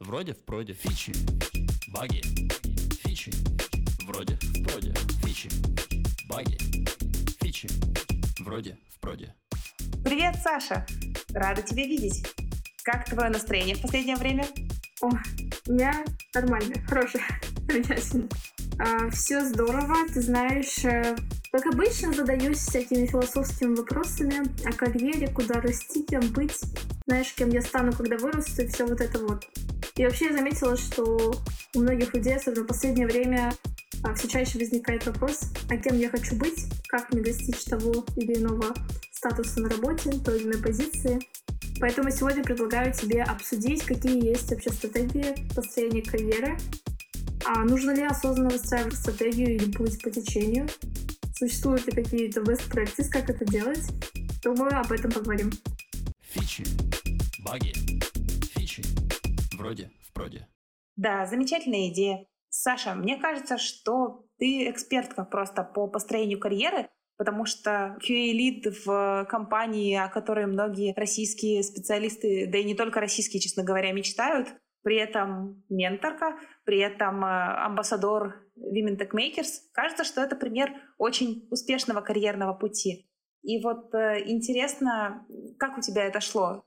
Вроде в проде. Фичи. Баги. Фичи. Вроде в проде. Фичи. Баги. Фичи. Вроде в проде. Привет, Саша! Рада тебя видеть. Как твое настроение в последнее время? О, у меня нормально, хорошее, замечательно. А, все здорово, ты знаешь, э, как обычно задаюсь всякими философскими вопросами о карьере, куда расти, кем быть, знаешь, кем я стану, когда вырасту, и все вот это вот. И вообще я заметила, что у многих людей, особенно в последнее время, а, все чаще возникает вопрос, а кем я хочу быть, как мне достичь того или иного статуса на работе, той или иной позиции. Поэтому сегодня предлагаю тебе обсудить, какие есть вообще стратегии построения карьеры, а нужно ли осознанно выстраивать стратегию или плыть по течению, существуют ли какие-то best practices, как это делать. Думаю, об этом поговорим. Фичи. Баги. Вроде в. Да, замечательная идея. Саша, мне кажется, что ты экспертка просто по построению карьеры, потому что QA-лид в компании, о которой многие российские специалисты, да и не только российские, честно говоря, мечтают, при этом менторка, при этом э, амбассадор Women Tech Makers. Кажется, что это пример очень успешного карьерного пути. И вот э, интересно, как у тебя это шло?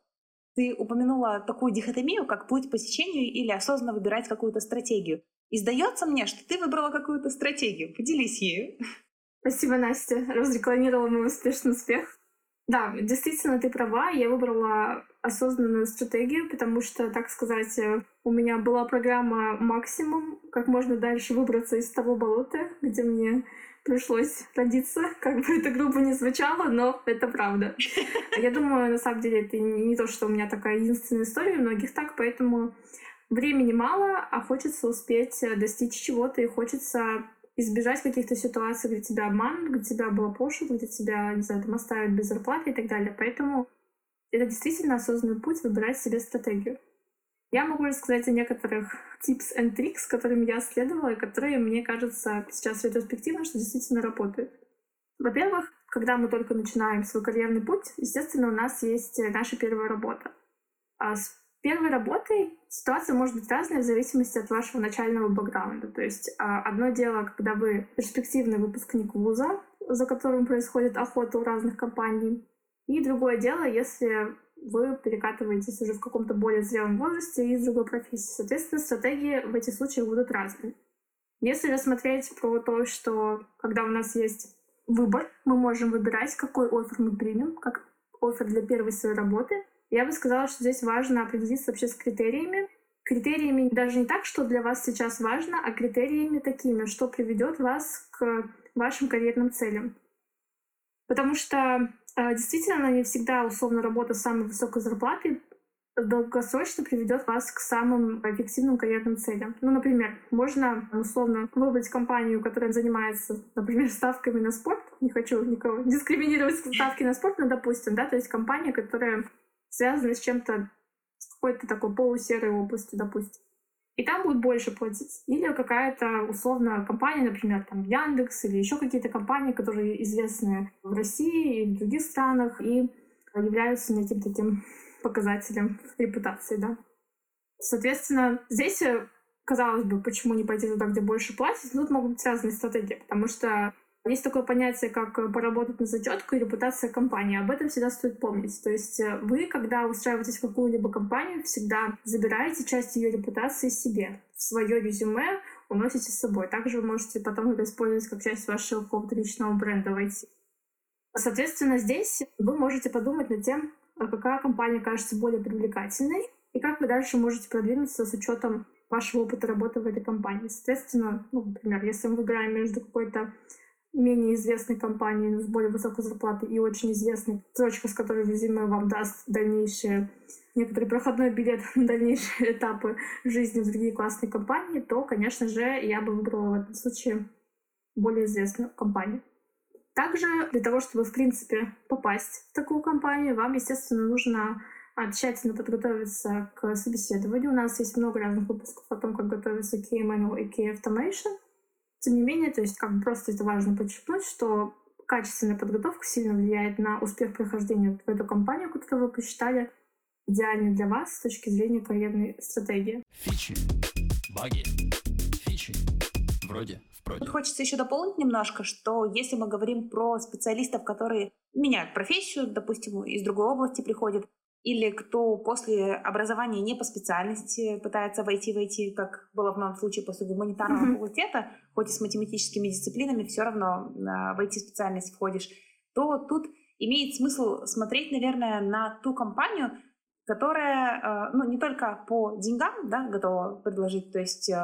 Ты упомянула такую дихотомию, как плыть по течению или осознанно выбирать какую-то стратегию. И сдается мне, что ты выбрала какую-то стратегию. Поделись ею. Спасибо, Настя. Разрекламировала мой успешный успех. Да, действительно, ты права. Я выбрала осознанную стратегию, потому что, так сказать, у меня была программа максимум, как можно дальше выбраться из того болота, где мне пришлось родиться, как бы это грубо не звучало, но это правда. Я думаю, на самом деле, это не то, что у меня такая единственная история, у многих так, поэтому времени мало, а хочется успеть достичь чего-то, и хочется избежать каких-то ситуаций, где тебя обманут, где тебя облапошат, где тебя, не знаю, там оставят без зарплаты и так далее. Поэтому это действительно осознанный путь выбирать себе стратегию. Я могу рассказать о некоторых tips and tricks, которыми я следовала, и которые, мне кажется, сейчас ретроспективно, что действительно работают. Во-первых, когда мы только начинаем свой карьерный путь, естественно, у нас есть наша первая работа. А с первой работой ситуация может быть разная в зависимости от вашего начального бэкграунда. То есть а, одно дело, когда вы перспективный выпускник вуза, за которым происходит охота у разных компаний, и другое дело, если вы перекатываетесь уже в каком-то более зрелом возрасте и из другой профессии. Соответственно, стратегии в этих случаях будут разные. Если рассмотреть про то, что когда у нас есть выбор, мы можем выбирать, какой офер мы примем, как офер для первой своей работы — я бы сказала, что здесь важно определиться вообще с критериями. Критериями даже не так, что для вас сейчас важно, а критериями такими, что приведет вас к вашим карьерным целям. Потому что действительно не всегда условно работа с самой высокой зарплатой долгосрочно приведет вас к самым эффективным карьерным целям. Ну, например, можно условно выбрать компанию, которая занимается, например, ставками на спорт. Не хочу никого дискриминировать ставки на спорт, но допустим, да, то есть компания, которая связаны с чем-то, с какой-то такой полусерой областью, допустим. И там будут больше платить. Или какая-то условная компания, например, там Яндекс или еще какие-то компании, которые известны в России и в других странах и являются неким таким показателем репутации, да. Соответственно, здесь, казалось бы, почему не пойти туда, где больше платят, тут могут быть разные стратегии, потому что есть такое понятие, как э, поработать на зачетку и репутация компании. Об этом всегда стоит помнить. То есть э, вы, когда устраиваетесь в какую-либо компанию, всегда забираете часть ее репутации себе. В свое резюме уносите с собой. Также вы можете потом это использовать как часть вашего какого-то личного бренда в IT. Соответственно, здесь вы можете подумать над тем, а какая компания кажется более привлекательной, и как вы дальше можете продвинуться с учетом вашего опыта работы в этой компании. Соответственно, ну, например, если мы выбираем между какой-то менее известной компании с более высокой зарплатой и очень известной строчка, с которой резюме вам даст дальнейшие некоторый проходной билет на дальнейшие этапы жизни в другие классные компании, то, конечно же, я бы выбрала в этом случае более известную компанию. Также для того, чтобы, в принципе, попасть в такую компанию, вам, естественно, нужно тщательно подготовиться к собеседованию. У нас есть много разных выпусков о том, как готовиться к KML и K-Automation. Тем не менее, то есть как бы просто это важно подчеркнуть, что качественная подготовка сильно влияет на успех прохождения в эту компанию, которую вы посчитали. идеальный для вас с точки зрения карьерной стратегии. Фичи, баги, фичи, вроде, вроде. Тут хочется еще дополнить немножко, что если мы говорим про специалистов, которые меняют профессию, допустим, из другой области приходят, или кто после образования не по специальности пытается войти в IT, как было в моем случае после гуманитарного mm-hmm. факультета, хоть и с математическими дисциплинами, все равно в IT-специальность входишь, то тут имеет смысл смотреть, наверное, на ту компанию, которая, э, ну, не только по деньгам, да, готова предложить. То есть э,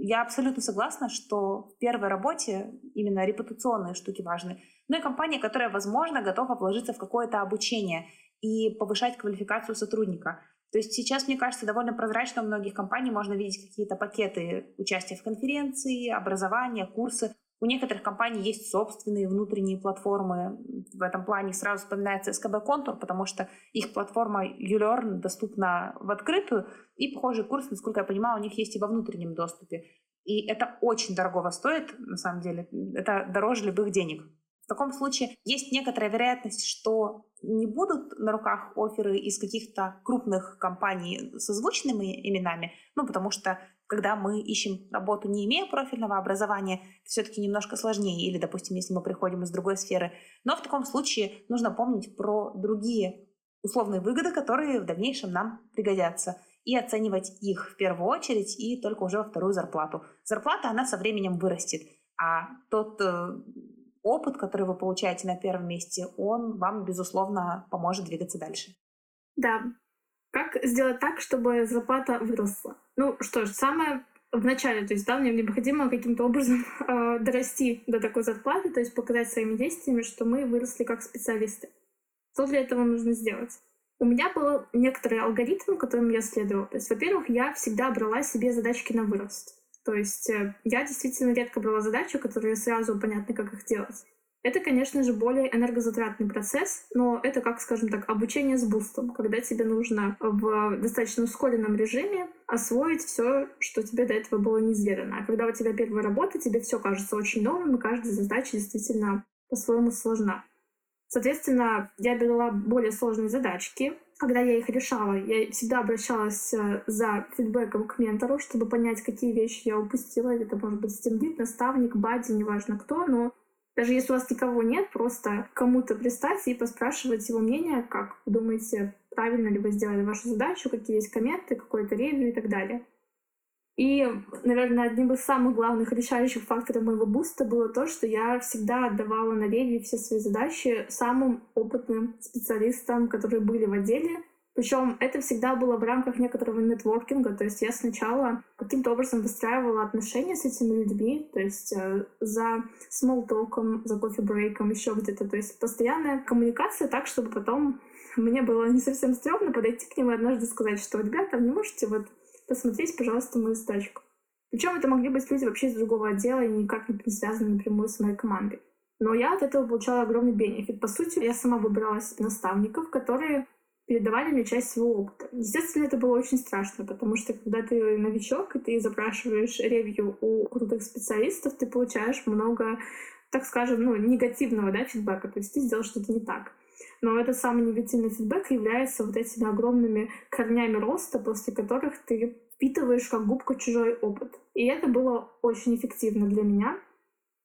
я абсолютно согласна, что в первой работе именно репутационные штуки важны. Но и компания, которая, возможно, готова вложиться в какое-то обучение и повышать квалификацию сотрудника. То есть сейчас, мне кажется, довольно прозрачно у многих компаний можно видеть какие-то пакеты участия в конференции, образования, курсы. У некоторых компаний есть собственные внутренние платформы. В этом плане сразу вспоминается СКБ Контур, потому что их платформа YouLearn доступна в открытую, и похожий курс, насколько я понимаю, у них есть и во внутреннем доступе. И это очень дорого стоит, на самом деле. Это дороже любых денег. В таком случае есть некоторая вероятность, что не будут на руках оферы из каких-то крупных компаний с озвученными именами, ну, потому что когда мы ищем работу, не имея профильного образования, все-таки немножко сложнее, или, допустим, если мы приходим из другой сферы. Но в таком случае нужно помнить про другие условные выгоды, которые в дальнейшем нам пригодятся, и оценивать их в первую очередь и только уже во вторую зарплату. Зарплата, она со временем вырастет, а тот э, опыт, который вы получаете на первом месте, он вам, безусловно, поможет двигаться дальше. Да. Как сделать так, чтобы зарплата выросла? Ну что ж, самое в начале, то есть, да, мне необходимо каким-то образом э, дорасти до такой зарплаты, то есть показать своими действиями, что мы выросли как специалисты. Что для этого нужно сделать? У меня был некоторый алгоритм, которым я следовала. То есть, во-первых, я всегда брала себе задачки на вырост. То есть э, я действительно редко брала задачи, которые сразу понятно, как их делать. Это, конечно же, более энергозатратный процесс, но это, как, скажем так, обучение с бустом, когда тебе нужно в достаточно ускоренном режиме освоить все, что тебе до этого было неизведано. А когда у тебя первая работа, тебе все кажется очень новым, и каждая задача действительно по-своему сложна. Соответственно, я брала более сложные задачки, когда я их решала, я всегда обращалась э, за фидбэком к ментору, чтобы понять, какие вещи я упустила. Это может быть стимлит, наставник, бади, неважно кто, но даже если у вас никого нет, просто кому-то пристать и поспрашивать его мнение, как вы думаете, правильно ли вы сделали вашу задачу, какие есть комменты, какое-то ревью и так далее. И, наверное, одним из самых главных решающих факторов моего буста было то, что я всегда отдавала на реве все свои задачи самым опытным специалистам, которые были в отделе. Причем это всегда было в рамках некоторого нетворкинга, то есть я сначала каким-то образом выстраивала отношения с этими людьми, то есть э, за смолтоком, за кофе-брейком, еще где-то, то есть постоянная коммуникация так, чтобы потом мне было не совсем стрёмно подойти к ним и однажды сказать, что, ребята, не можете вот посмотреть, пожалуйста, мою стачку. Причем это могли быть люди вообще из другого отдела и никак не связаны напрямую с моей командой. Но я от этого получала огромный бенефит. По сути, я сама выбирала себе наставников, которые передавали мне часть своего опыта. Естественно, это было очень страшно, потому что когда ты новичок, и ты запрашиваешь ревью у крутых специалистов, ты получаешь много, так скажем, ну, негативного да, фидбэка. То есть ты сделал что-то не так. Но этот самый негативный фидбэк является вот этими огромными корнями роста, после которых ты впитываешь как губка чужой опыт. И это было очень эффективно для меня.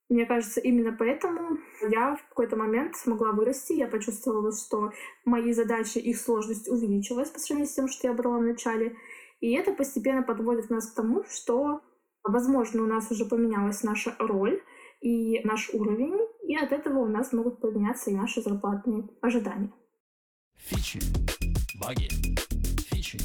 Мне кажется, именно поэтому я в какой-то момент смогла вырасти. Я почувствовала, что мои задачи, их сложность увеличилась по сравнению с тем, что я брала в начале. И это постепенно подводит нас к тому, что, возможно, у нас уже поменялась наша роль, и наш уровень, и от этого у нас могут поменяться и наши зарплатные ожидания. Фичи, баги, фичи,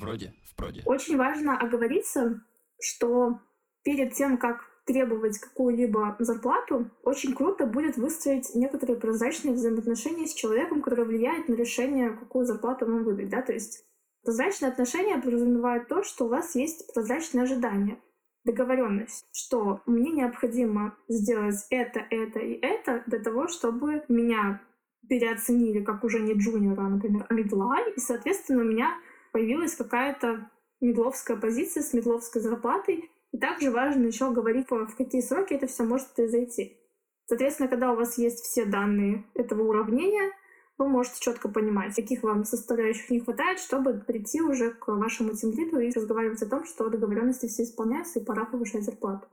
вроде, вроде. Очень важно оговориться, что перед тем, как требовать какую-либо зарплату, очень круто будет выстроить некоторые прозрачные взаимоотношения с человеком, который влияет на решение, какую зарплату вам выдать. Да? То есть прозрачные отношения подразумевают то, что у вас есть прозрачные ожидания договоренность, что мне необходимо сделать это, это и это для того, чтобы меня переоценили как уже не джуниора, а, например, а медла, и, соответственно, у меня появилась какая-то медловская позиция с медловской зарплатой. И также важно еще говорить, в какие сроки это все может произойти. Соответственно, когда у вас есть все данные этого уравнения, вы можете четко понимать, каких вам составляющих не хватает, чтобы прийти уже к вашему тимлиду и разговаривать о том, что договоренности все исполняются и пора повышать зарплату.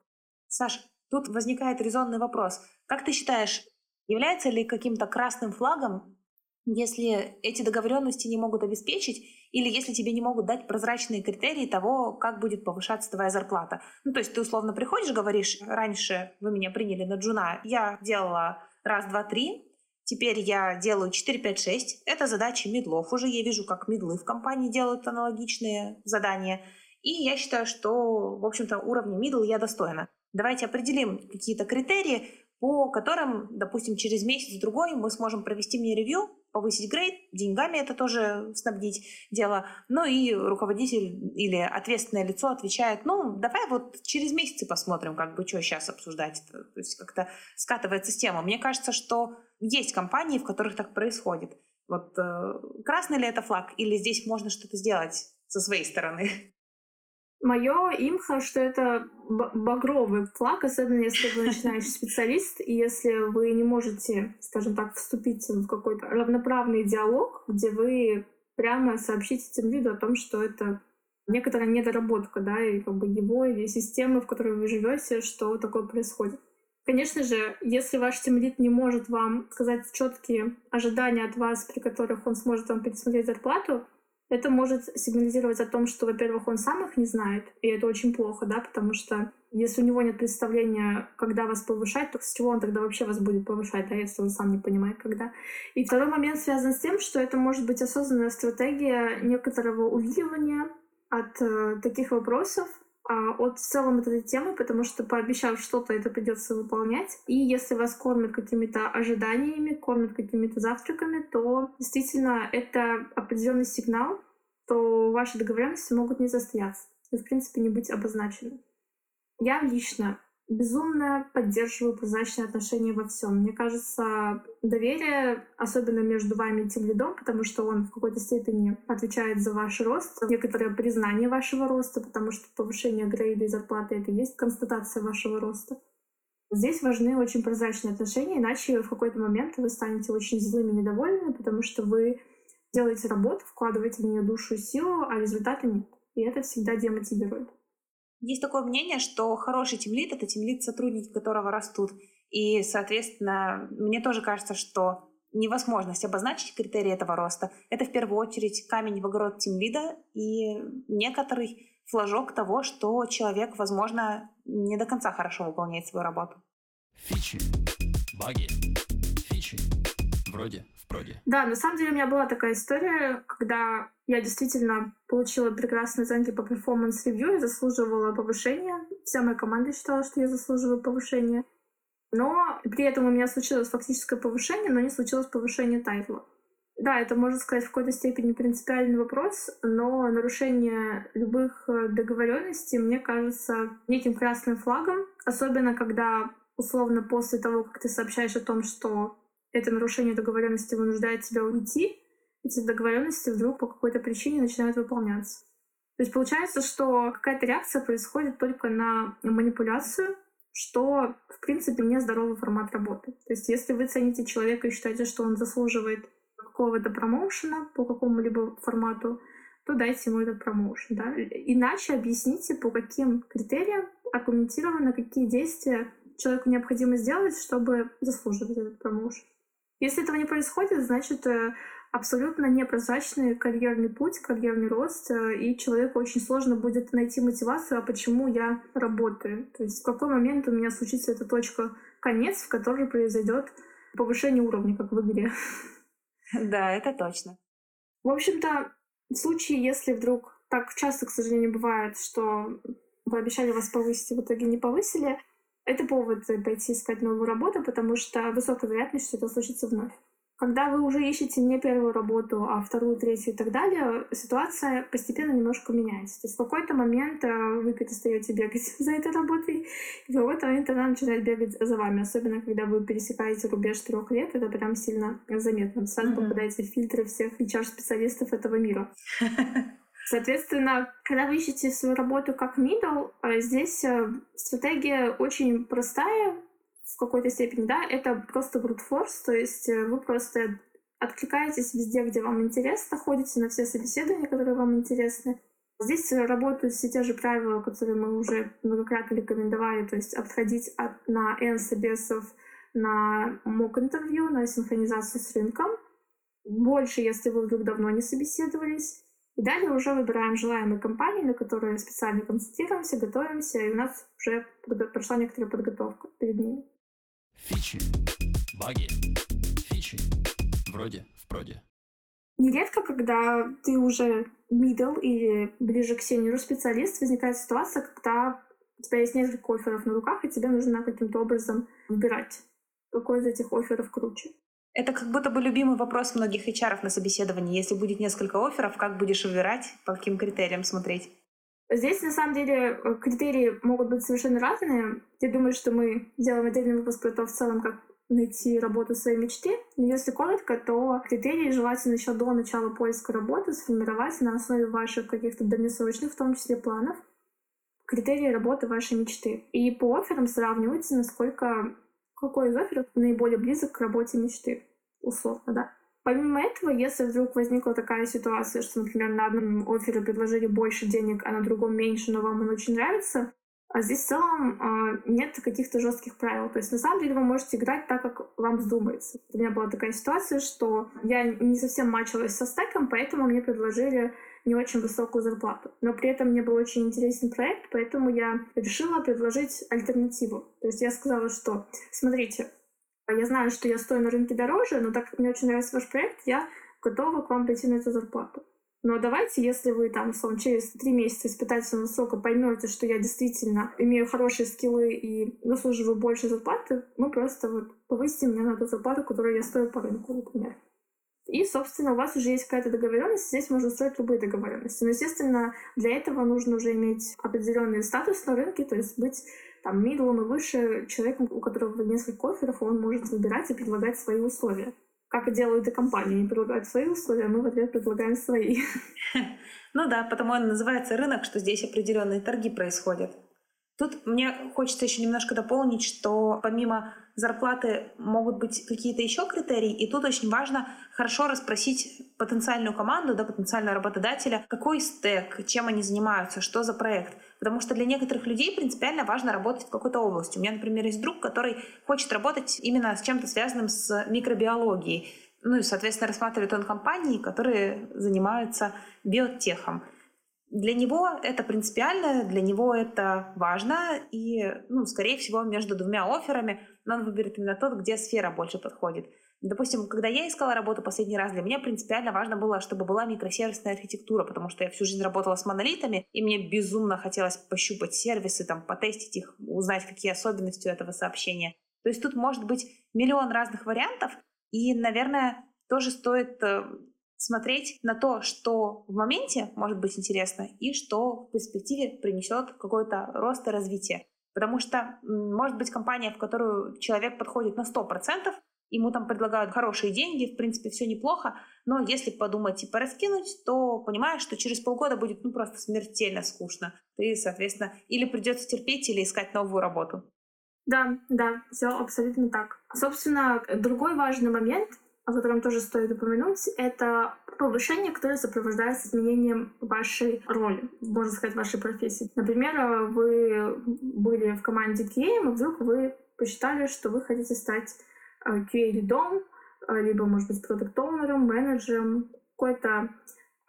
Саша, тут возникает резонный вопрос. Как ты считаешь, является ли каким-то красным флагом, если эти договоренности не могут обеспечить, или если тебе не могут дать прозрачные критерии того, как будет повышаться твоя зарплата. Ну, то есть ты условно приходишь, говоришь, раньше вы меня приняли на джуна, я делала раз, два, три, Теперь я делаю 4, 5, 6. Это задачи медлов. Уже я вижу, как медлы в компании делают аналогичные задания. И я считаю, что, в общем-то, уровня middle я достойна. Давайте определим какие-то критерии, по которым, допустим, через месяц-другой мы сможем провести мне ревью, повысить грейд, деньгами это тоже снабдить дело. Ну и руководитель или ответственное лицо отвечает, ну, давай вот через месяц посмотрим, как бы, что сейчас обсуждать. То есть как-то скатывается тема. Мне кажется, что есть компании, в которых так происходит. Вот э, красный ли это флаг, или здесь можно что-то сделать со своей стороны? Мое имхо, что это багровый флаг, особенно если вы начинающий специалист, и если вы не можете, скажем так, вступить в какой-то равноправный диалог, где вы прямо сообщите тем виду о том, что это некоторая недоработка, да, и как бы его, или системы, в которой вы живете, что такое происходит. Конечно же, если ваш тимлит не может вам сказать четкие ожидания от вас, при которых он сможет вам пересмотреть зарплату, это может сигнализировать о том, что, во-первых, он сам их не знает, и это очень плохо, да, потому что если у него нет представления, когда вас повышать, то с чего он тогда вообще вас будет повышать, да, если он сам не понимает, когда. И второй момент связан с тем, что это может быть осознанная стратегия некоторого увиливания от э, таких вопросов, от в целом этой темы, потому что пообещав что-то, это придется выполнять. И если вас кормят какими-то ожиданиями, кормят какими-то завтраками, то действительно это определенный сигнал, что ваши договоренности могут не застояться и, в принципе, не быть обозначены. Я лично безумно поддерживаю прозрачные отношения во всем. Мне кажется, доверие, особенно между вами и тем лидом, потому что он в какой-то степени отвечает за ваш рост, некоторое признание вашего роста, потому что повышение грейда и зарплаты — это и есть констатация вашего роста. Здесь важны очень прозрачные отношения, иначе в какой-то момент вы станете очень злыми и недовольными, потому что вы делаете работу, вкладываете в нее душу и силу, а результата нет. И это всегда демотивирует. Есть такое мнение, что хороший тимлит — это тимлит, сотрудники которого растут. И, соответственно, мне тоже кажется, что невозможность обозначить критерии этого роста — это в первую очередь камень в огород тимлида и некоторый флажок того, что человек, возможно, не до конца хорошо выполняет свою работу. Фичи, баги, вроде проде. Да, на самом деле у меня была такая история, когда я действительно получила прекрасные оценки по performance review и заслуживала повышения. Вся моя команда считала, что я заслуживаю повышения. Но при этом у меня случилось фактическое повышение, но не случилось повышение title а. Да, это, можно сказать, в какой-то степени принципиальный вопрос, но нарушение любых э, договоренностей, мне кажется, неким красным флагом, особенно когда условно после того, как ты сообщаешь о том, что это нарушение договоренности вынуждает тебя уйти, эти договоренности вдруг по какой-то причине начинают выполняться. То есть получается, что какая-то реакция происходит только на манипуляцию, что, в принципе, не здоровый формат работы. То есть если вы цените человека и считаете, что он заслуживает какого-то промоушена по какому-либо формату, то дайте ему этот промоушен. Да? Иначе объясните, по каким критериям аргументированно, какие действия человеку необходимо сделать, чтобы заслуживать этот промоушен. Если этого не происходит, значит, э, абсолютно непрозрачный карьерный путь, карьерный рост, э, и человеку очень сложно будет найти мотивацию, а почему я работаю. То есть в какой момент у меня случится эта точка конец, в которой произойдет повышение уровня, как в игре. Да, это точно. В общем-то, в случае, если вдруг так часто, к сожалению, бывает, что вы обещали вас повысить, и в итоге не повысили, это повод пойти искать новую работу, потому что высокая вероятность, что это случится вновь. Когда вы уже ищете не первую работу, а вторую, третью и так далее, ситуация постепенно немножко меняется. То есть в какой-то момент э, вы перестаете бегать за этой работой, и в какой-то момент она начинает бегать за вами. Особенно, когда вы пересекаете рубеж трех лет, это прям сильно заметно. Сразу mm-hmm. попадаете в фильтры всех HR-специалистов этого мира. Соответственно, когда вы ищете свою работу как middle, э, здесь э, стратегия очень простая в какой-то степени, да, это просто brute force, то есть э, вы просто откликаетесь везде, где вам интересно, ходите на все собеседования, которые вам интересны. Здесь работают все те же правила, которые мы уже многократно рекомендовали, то есть отходить от, на N собесов на мок-интервью, на синхронизацию с рынком. Больше, если вы вдруг давно не собеседовались. И далее уже выбираем желаемые компании, на которые специально концентрируемся, готовимся, и у нас уже прошла некоторая подготовка перед ними. Фичи, баги, фичи, вроде, в проде. Нередко, когда ты уже middle или ближе к сеньору специалист, возникает ситуация, когда у тебя есть несколько офферов на руках, и тебе нужно каким-то образом выбирать, какой из этих офферов круче. Это как будто бы любимый вопрос многих HR на собеседовании. Если будет несколько офферов, как будешь выбирать, по каким критериям смотреть? Здесь, на самом деле, э, критерии могут быть совершенно разные. Я думаю, что мы сделаем отдельный выпуск про то, в целом, как найти работу своей мечты. Но если коротко, то критерии желательно еще до начала поиска работы сформировать на основе ваших каких-то дальнесрочных, в том числе, планов, критерии работы вашей мечты. И по офферам сравнивайте, насколько какой из офферов наиболее близок к работе мечты, условно, да. Помимо этого, если вдруг возникла такая ситуация, что, например, на одном оффере предложили больше денег, а на другом меньше, но вам он очень нравится, а здесь в целом э, нет каких-то жестких правил. То есть на самом деле вы можете играть так, как вам вздумается. У меня была такая ситуация, что я не совсем мачилась со стеком, поэтому мне предложили не очень высокую зарплату. Но при этом мне был очень интересный проект, поэтому я решила предложить альтернативу. То есть я сказала, что смотрите, я знаю, что я стою на рынке дороже, но так как мне очень нравится ваш проект, я готова к вам прийти на эту зарплату. Но давайте, если вы там, условно, через три месяца испытательного срока поймете, что я действительно имею хорошие скиллы и заслуживаю больше зарплаты, мы просто вот повысим меня на ту зарплату, которую я стою по рынку, например. И, собственно, у вас уже есть какая-то договоренность, здесь можно строить любые договоренности. Но, естественно, для этого нужно уже иметь определенный статус на рынке, то есть быть там мидлом и выше человеком, у которого несколько офферов, он может выбирать и предлагать свои условия как и делают и компании. Они предлагают свои условия, а мы в ответ предлагаем свои. Ну да, потому он называется рынок, что здесь определенные торги происходят. Тут мне хочется еще немножко дополнить, что помимо зарплаты могут быть какие-то еще критерии, и тут очень важно хорошо расспросить потенциальную команду, да, потенциального работодателя, какой стек, чем они занимаются, что за проект. Потому что для некоторых людей принципиально важно работать в какой-то области. У меня, например, есть друг, который хочет работать именно с чем-то связанным с микробиологией. Ну и, соответственно, рассматривает он компании, которые занимаются биотехом. Для него это принципиально, для него это важно, и, ну, скорее всего, между двумя офферами он выберет именно тот, где сфера больше подходит. Допустим, когда я искала работу последний раз, для меня принципиально важно было, чтобы была микросервисная архитектура, потому что я всю жизнь работала с монолитами, и мне безумно хотелось пощупать сервисы, там, потестить их, узнать, какие особенности у этого сообщения. То есть тут может быть миллион разных вариантов, и, наверное, тоже стоит э, смотреть на то, что в моменте может быть интересно и что в перспективе принесет какой-то рост и развитие. Потому что может быть компания, в которую человек подходит на 100%, ему там предлагают хорошие деньги, в принципе, все неплохо, но если подумать и пораскинуть, то понимаешь, что через полгода будет ну просто смертельно скучно. Ты, соответственно, или придется терпеть, или искать новую работу. Да, да, все абсолютно так. Собственно, другой важный момент, о котором тоже стоит упомянуть, это повышение, которое сопровождается изменением вашей роли, можно сказать, вашей профессии. Например, вы были в команде QA, и вдруг вы посчитали, что вы хотите стать QA-лидом, э, либо, может быть, продукт-оунером, менеджером, какой-то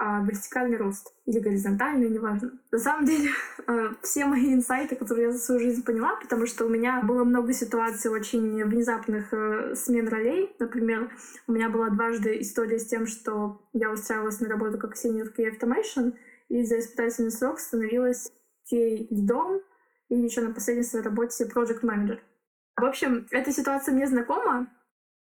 а, вертикальный рост или горизонтальный, неважно. На самом деле, э, все мои инсайты, которые я за свою жизнь поняла, потому что у меня было много ситуаций очень внезапных э, смен ролей. Например, у меня была дважды история с тем, что я устраивалась на работу как senior QA Automation, и за испытательный срок становилась QA лидом, и еще на последней своей работе project manager. В общем, эта ситуация мне знакома,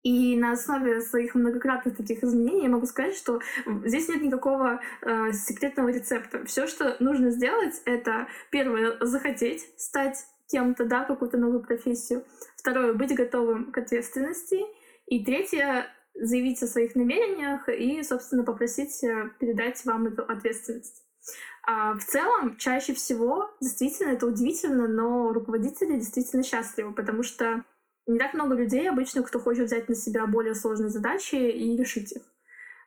и на основе своих многократных таких изменений я могу сказать, что здесь нет никакого э, секретного рецепта. Все, что нужно сделать, это первое захотеть стать кем-то, да, какую-то новую профессию. Второе быть готовым к ответственности. И третье заявить о своих намерениях и, собственно, попросить э, передать вам эту ответственность. А в целом, чаще всего, действительно, это удивительно, но руководители действительно счастливы, потому что Не так много людей обычно, кто хочет взять на себя более сложные задачи и решить их.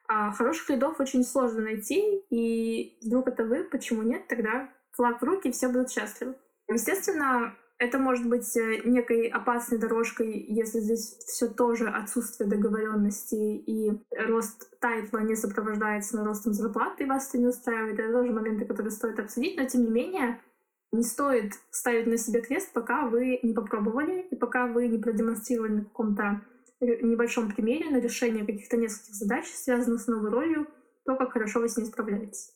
А хороших лидов очень сложно найти, и вдруг это вы, почему нет, тогда флаг в руки, все будут счастливы. Естественно, это может быть э, некой опасной дорожкой, если здесь все тоже отсутствие договоренности и рост тайтла не сопровождается на ростом зарплаты, и вас это не устраивает. Это тоже моменты, которые стоит обсудить, но тем не менее не стоит ставить на себе крест, пока вы не попробовали и пока вы не продемонстрировали на каком-то небольшом примере на решение каких-то нескольких задач, связанных с новой ролью, то, как хорошо вы с ней справляетесь.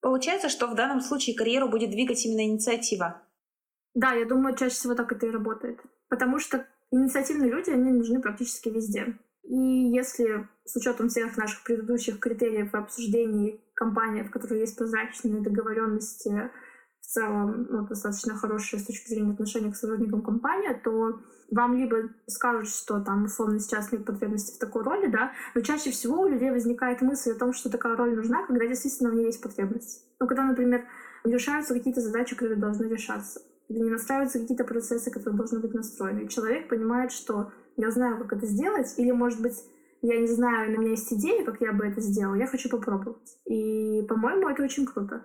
Получается, что в данном случае карьеру будет двигать именно инициатива. Да, я думаю, чаще всего так это и работает. Потому что инициативные люди, они нужны практически везде. И если с учетом всех наших предыдущих критериев и обсуждений компания, в которой есть прозрачные договоренности, в целом ну, достаточно хорошая с точки зрения отношений к сотрудникам компания, то вам либо скажут, что там условно сейчас нет потребности в такой роли, да, но чаще всего у людей возникает мысль о том, что такая роль нужна, когда действительно в ней есть потребность. Ну, когда, например, решаются какие-то задачи, которые должны решаться, или не настраиваются какие-то процессы, которые должны быть настроены. И человек понимает, что я знаю, как это сделать, или, может быть, я не знаю, у меня есть идея, как я бы это сделала, я хочу попробовать. И, по-моему, это очень круто.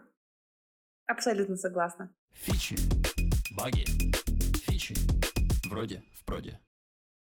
Абсолютно согласна. Фичи, баги, фичи. Вроде в проде.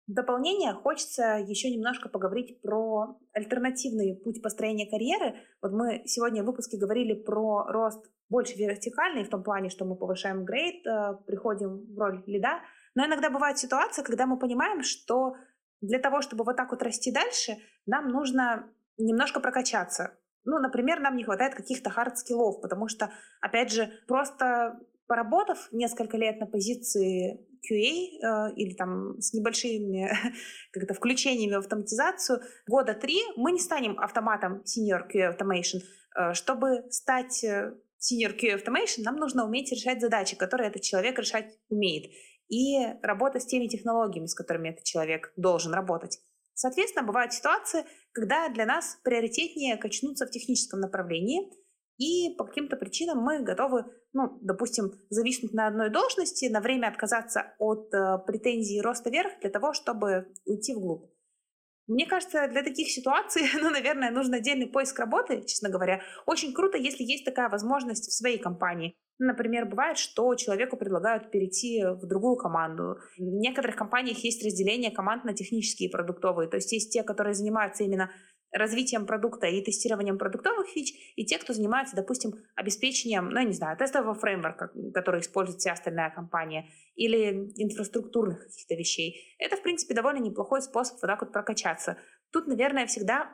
В дополнение хочется еще немножко поговорить про альтернативный путь построения карьеры. Вот мы сегодня в выпуске говорили про рост больше вертикальный, в том плане, что мы повышаем grade, э, приходим в роль лида. Но иногда бывает ситуация, когда мы понимаем, что для того, чтобы вот так вот расти дальше, нам нужно немножко прокачаться. Ну, например, нам не хватает каких-то hard skill ов, потому что, опять же, просто поработав несколько лет на позиции QA э, или там с небольшими как-то включениями в автоматизацию, года три мы не станем автоматом Senior QA Automation. Э, чтобы стать э, Senior QA Automation, нам нужно уметь решать задачи, которые этот человек решать умеет, и работать с теми технологиями, с которыми этот человек должен работать. Соответственно, бывают ситуации, когда для нас приоритетнее качнуться в техническом направлении, и по каким-то причинам мы готовы, ну, допустим, зависнуть на одной должности, на время отказаться от э, претензий роста вверх для того, чтобы уйти вглубь. Мне кажется, для таких ситуаций, ну, наверное, нужен отдельный поиск работы, честно говоря. Очень круто, если есть такая возможность в своей компании. Например, бывает, что человеку предлагают перейти в другую команду. В некоторых компаниях есть разделение команд на технические и продуктовые. То есть есть те, которые занимаются именно развитием продукта и тестированием продуктовых фич, и те, кто занимается, допустим, обеспечением, ну, я не знаю, тестового фреймворка, который использует вся остальная компания, или инфраструктурных каких-то вещей. Это, в принципе, довольно неплохой способ вот так вот прокачаться. Тут, наверное, всегда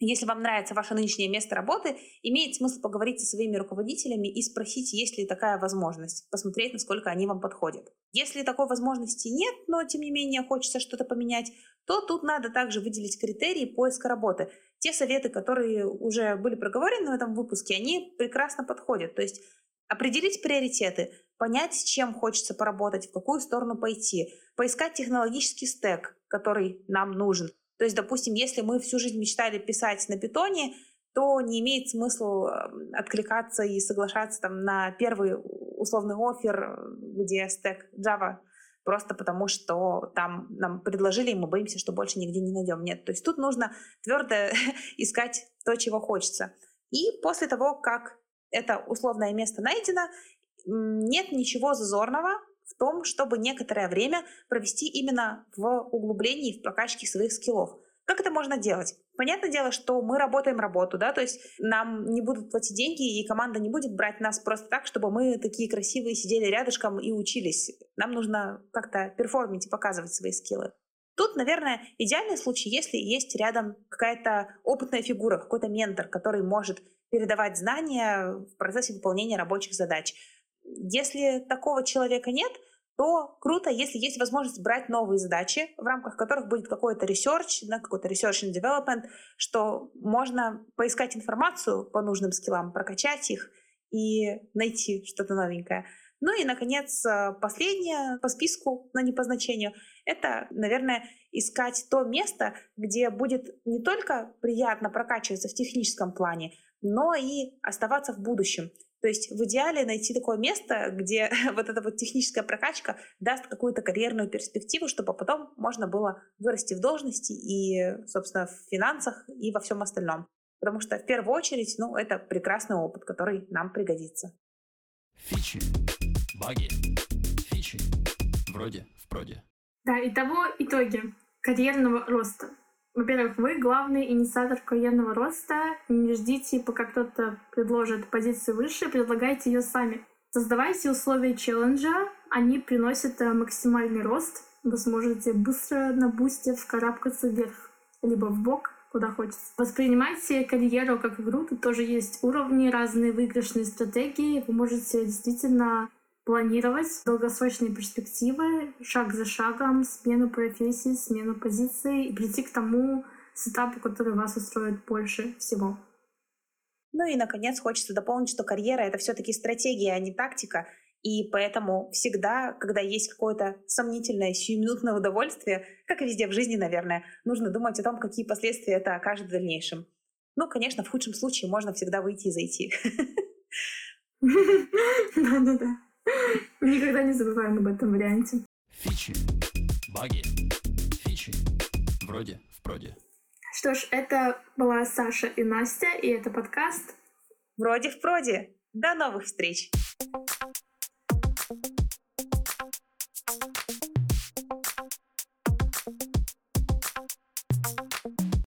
если вам нравится ваше нынешнее место работы, имеет смысл поговорить со своими руководителями и спросить, есть ли такая возможность, посмотреть, насколько они вам подходят. Если такой возможности нет, но тем не менее хочется что-то поменять, то тут надо также выделить критерии поиска работы. Те советы, которые уже были проговорены в этом выпуске, они прекрасно подходят. То есть определить приоритеты, понять, с чем хочется поработать, в какую сторону пойти, поискать технологический стек, который нам нужен, то есть, допустим, если мы всю жизнь мечтали писать на питоне, то не имеет смысла эм, откликаться и соглашаться там на первый условный офер, где стек Java, просто потому что там нам предложили, и мы боимся, что больше нигде не найдем. Нет, то есть тут нужно твердо искать то, чего хочется. И после того, как это условное место найдено, нет ничего зазорного в том, чтобы некоторое время провести именно в углублении, в прокачке своих скиллов. Как это можно делать? Понятное дело, что мы работаем работу, да, то есть нам не будут платить деньги, и команда не будет брать нас просто так, чтобы мы такие красивые сидели рядышком и учились. Нам нужно как-то перформить и показывать свои скиллы. Тут, наверное, идеальный случай, если есть рядом какая-то опытная фигура, какой-то ментор, который может передавать знания в процессе выполнения рабочих задач. Если такого человека нет, то круто, если есть возможность брать новые задачи, в рамках которых будет какой-то research, да, какой-то research and development, что можно поискать информацию по нужным скиллам, прокачать их и найти что-то новенькое. Ну и, наконец, э, последнее по списку, но не по значению, это, наверное, искать то место, где будет не только приятно прокачиваться в техническом плане, но и оставаться в будущем. То есть в идеале найти такое место, где вот эта вот техническая прокачка даст какую-то карьерную перспективу, чтобы потом можно было вырасти в должности и, собственно, в финансах и во всем остальном. Потому что в первую очередь, ну, это прекрасный опыт, который нам пригодится. Фичи, баги, фичи, вроде, в проде. Да, итого итоги карьерного роста. Во-первых, вы главный инициатор карьерного роста. Не ждите, пока кто-то предложит позицию выше, предлагайте ее сами. Создавайте условия челленджа, они приносят э, максимальный рост. Вы сможете быстро на бусте вкарабкаться вверх, либо в бок, куда хочется. Воспринимайте карьеру как игру, тут тоже есть уровни, разные выигрышные стратегии. Вы можете действительно планировать долгосрочные перспективы, шаг за шагом, смену профессии, смену позиции и прийти к тому сетапу, который вас устроит больше всего. Ну и, наконец, хочется дополнить, что карьера — это все таки стратегия, а не тактика. И поэтому всегда, когда есть какое-то сомнительное сиюминутное удовольствие, как и везде в жизни, наверное, нужно думать о том, какие последствия это окажет в дальнейшем. Ну, конечно, в худшем случае можно всегда выйти и зайти. Да-да-да. Никогда не забываем об этом варианте. Фичи, баги, фичи, вроде, впроде. Что ж, это была Саша и Настя, и это подкаст. Вроде впроде. До новых встреч! thank you